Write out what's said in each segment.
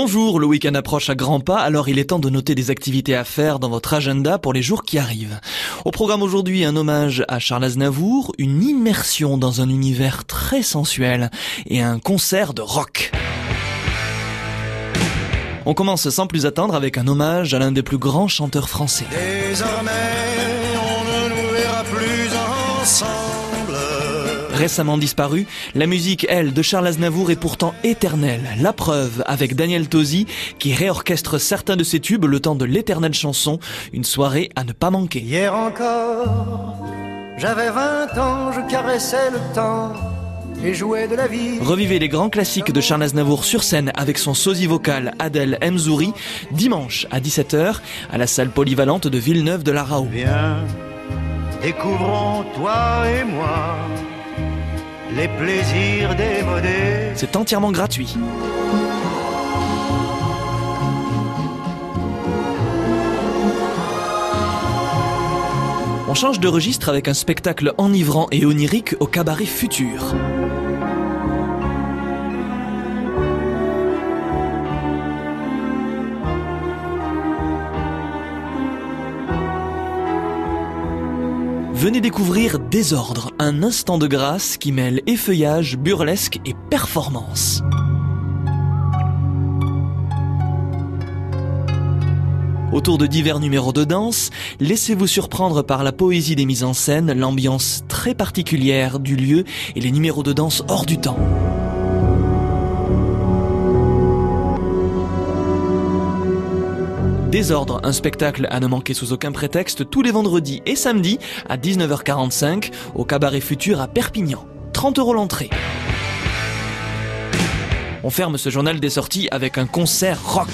Bonjour, le week-end approche à grands pas, alors il est temps de noter des activités à faire dans votre agenda pour les jours qui arrivent. Au programme aujourd'hui, un hommage à Charles Aznavour, une immersion dans un univers très sensuel et un concert de rock. On commence sans plus attendre avec un hommage à l'un des plus grands chanteurs français. Désormais, on ne nous verra plus ensemble. Récemment disparu, la musique, elle, de Charles Aznavour est pourtant éternelle. La preuve avec Daniel Tosi, qui réorchestre certains de ses tubes le temps de l'éternelle chanson, une soirée à ne pas manquer. Hier encore, j'avais 20 ans, je caressais le temps et jouais de la vie. Revivez les grands classiques de Charles Aznavour sur scène avec son sosie vocal Adèle Mzouri, dimanche à 17h à la salle polyvalente de Villeneuve de la Rao. Viens, découvrons toi et moi C'est entièrement gratuit. On change de registre avec un spectacle enivrant et onirique au cabaret futur. Venez découvrir Désordre, un instant de grâce qui mêle effeuillage, burlesque et performance. Autour de divers numéros de danse, laissez-vous surprendre par la poésie des mises en scène, l'ambiance très particulière du lieu et les numéros de danse hors du temps. Désordre, un spectacle à ne manquer sous aucun prétexte tous les vendredis et samedis à 19h45 au Cabaret Futur à Perpignan. 30 euros l'entrée. On ferme ce journal des sorties avec un concert rock.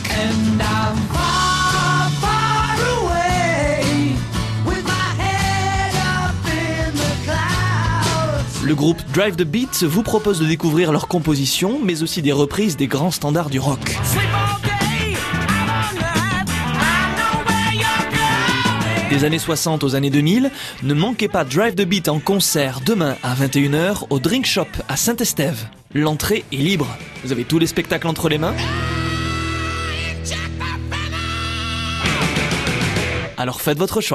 Le groupe Drive the Beat vous propose de découvrir leurs compositions, mais aussi des reprises des grands standards du rock. Des années 60 aux années 2000, ne manquez pas Drive the Beat en concert demain à 21h au Drink Shop à Saint-Estève. L'entrée est libre. Vous avez tous les spectacles entre les mains. Alors faites votre choix.